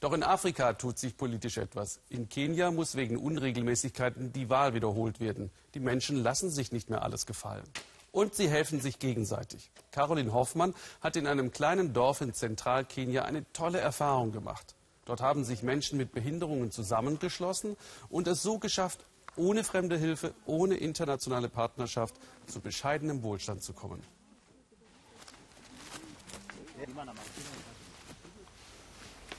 Doch in Afrika tut sich politisch etwas. In Kenia muss wegen Unregelmäßigkeiten die Wahl wiederholt werden. Die Menschen lassen sich nicht mehr alles gefallen. Und sie helfen sich gegenseitig. Caroline Hoffmann hat in einem kleinen Dorf in Zentralkenia eine tolle Erfahrung gemacht. Dort haben sich Menschen mit Behinderungen zusammengeschlossen und es so geschafft, ohne fremde Hilfe, ohne internationale Partnerschaft zu bescheidenem Wohlstand zu kommen.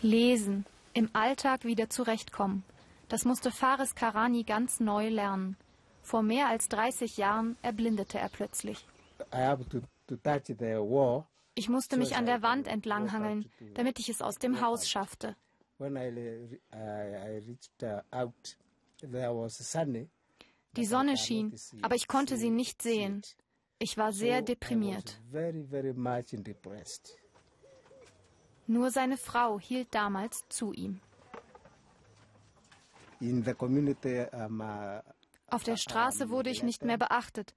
Lesen, im Alltag wieder zurechtkommen. Das musste Faris Karani ganz neu lernen. Vor mehr als 30 Jahren erblindete er plötzlich. Ich musste mich an der Wand entlanghangeln, damit ich es aus dem Haus schaffte. Die Sonne schien, aber ich konnte sie nicht sehen. Ich war sehr deprimiert. Nur seine Frau hielt damals zu ihm. Auf der Straße wurde ich nicht mehr beachtet.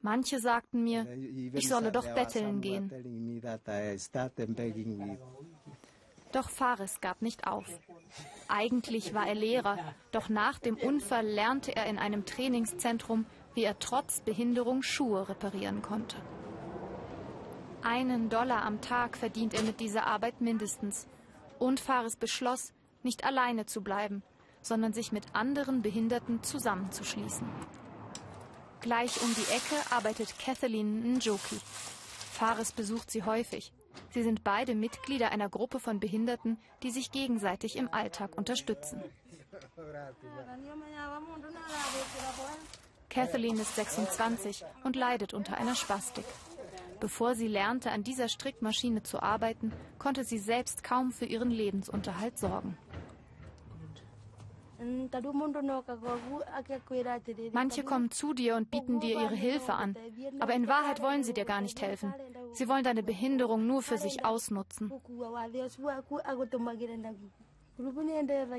Manche sagten mir, ich solle doch betteln gehen. Doch Fares gab nicht auf. Eigentlich war er Lehrer, doch nach dem Unfall lernte er in einem Trainingszentrum, wie er trotz Behinderung Schuhe reparieren konnte. Einen Dollar am Tag verdient er mit dieser Arbeit mindestens. Und Fares beschloss, nicht alleine zu bleiben, sondern sich mit anderen Behinderten zusammenzuschließen. Gleich um die Ecke arbeitet Kathleen Njoki. Fares besucht sie häufig. Sie sind beide Mitglieder einer Gruppe von Behinderten, die sich gegenseitig im Alltag unterstützen. Kathleen ist 26 und leidet unter einer Spastik. Bevor sie lernte, an dieser Strickmaschine zu arbeiten, konnte sie selbst kaum für ihren Lebensunterhalt sorgen. Manche kommen zu dir und bieten dir ihre Hilfe an, aber in Wahrheit wollen sie dir gar nicht helfen. Sie wollen deine Behinderung nur für sich ausnutzen.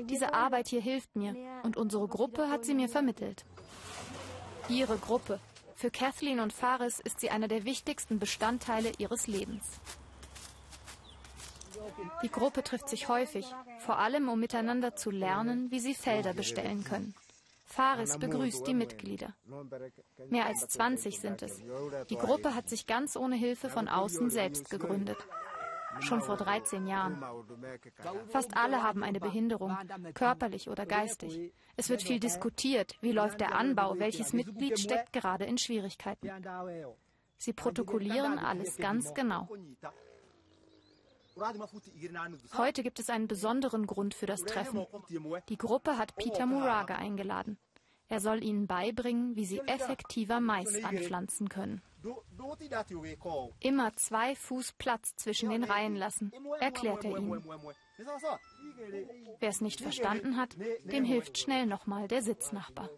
Diese Arbeit hier hilft mir und unsere Gruppe hat sie mir vermittelt. Ihre Gruppe. Für Kathleen und Faris ist sie einer der wichtigsten Bestandteile ihres Lebens. Die Gruppe trifft sich häufig, vor allem um miteinander zu lernen, wie sie Felder bestellen können. Faris begrüßt die Mitglieder. Mehr als 20 sind es. Die Gruppe hat sich ganz ohne Hilfe von außen selbst gegründet. Schon vor 13 Jahren. Fast alle haben eine Behinderung, körperlich oder geistig. Es wird viel diskutiert, wie läuft der Anbau, welches Mitglied steckt gerade in Schwierigkeiten. Sie protokollieren alles ganz genau. Heute gibt es einen besonderen Grund für das Treffen. Die Gruppe hat Peter Muraga eingeladen. Er soll ihnen beibringen, wie sie effektiver Mais anpflanzen können. Immer zwei Fuß Platz zwischen den Reihen lassen, erklärt er ihnen. Wer es nicht verstanden hat, dem hilft schnell nochmal der Sitznachbar.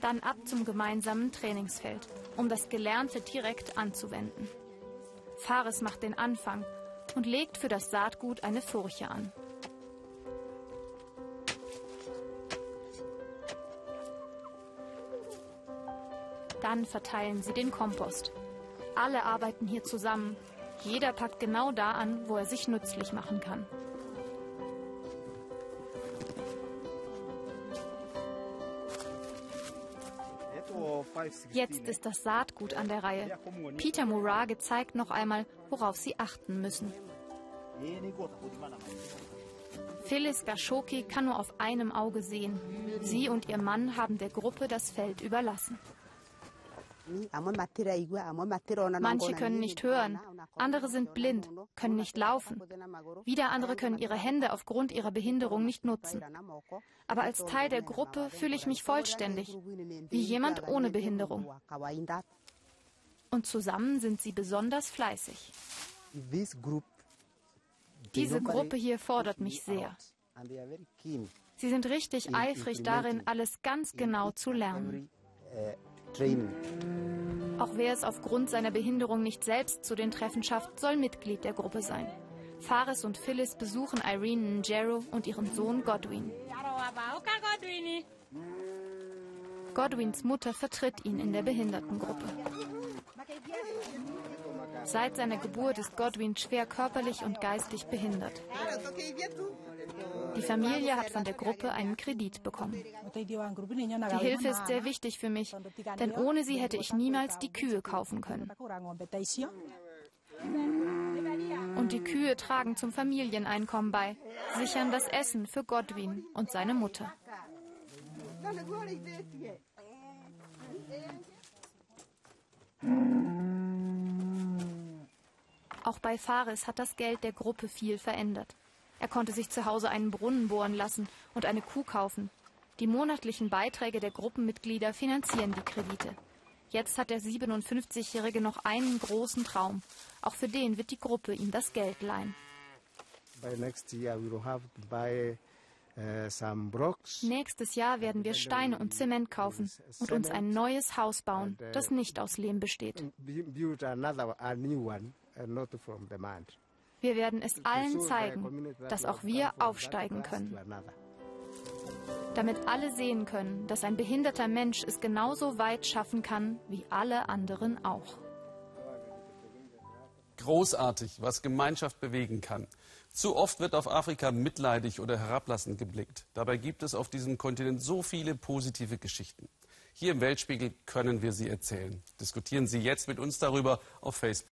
Dann ab zum gemeinsamen Trainingsfeld, um das Gelernte direkt anzuwenden. Fares macht den Anfang und legt für das Saatgut eine Furche an. Dann verteilen sie den Kompost. Alle arbeiten hier zusammen. Jeder packt genau da an, wo er sich nützlich machen kann. Jetzt ist das Saatgut an der Reihe. Peter Murage zeigt noch einmal, worauf Sie achten müssen. Phyllis Gashoki kann nur auf einem Auge sehen. Sie und ihr Mann haben der Gruppe das Feld überlassen. Manche können nicht hören, andere sind blind, können nicht laufen. Wieder andere können ihre Hände aufgrund ihrer Behinderung nicht nutzen. Aber als Teil der Gruppe fühle ich mich vollständig, wie jemand ohne Behinderung. Und zusammen sind sie besonders fleißig. Diese Gruppe hier fordert mich sehr. Sie sind richtig eifrig darin, alles ganz genau zu lernen. Auch wer es aufgrund seiner Behinderung nicht selbst zu den Treffen schafft, soll Mitglied der Gruppe sein. Fares und Phyllis besuchen Irene Njero und ihren Sohn Godwin. Godwins Mutter vertritt ihn in der Behindertengruppe. Seit seiner Geburt ist Godwin schwer körperlich und geistig behindert. Die Familie hat von der Gruppe einen Kredit bekommen. Die Hilfe ist sehr wichtig für mich, denn ohne sie hätte ich niemals die Kühe kaufen können. Und die Kühe tragen zum Familieneinkommen bei, sichern das Essen für Godwin und seine Mutter. Auch bei Fares hat das Geld der Gruppe viel verändert. Er konnte sich zu Hause einen Brunnen bohren lassen und eine Kuh kaufen. Die monatlichen Beiträge der Gruppenmitglieder finanzieren die Kredite. Jetzt hat der 57-Jährige noch einen großen Traum. Auch für den wird die Gruppe ihm das Geld leihen. Nächstes Jahr werden wir Steine und Zement kaufen und uns ein neues Haus bauen, das nicht aus Lehm besteht. Wir werden es allen zeigen, dass auch wir aufsteigen können. Damit alle sehen können, dass ein behinderter Mensch es genauso weit schaffen kann wie alle anderen auch. Großartig, was Gemeinschaft bewegen kann. Zu oft wird auf Afrika mitleidig oder herablassend geblickt. Dabei gibt es auf diesem Kontinent so viele positive Geschichten. Hier im Weltspiegel können wir sie erzählen. Diskutieren Sie jetzt mit uns darüber auf Facebook.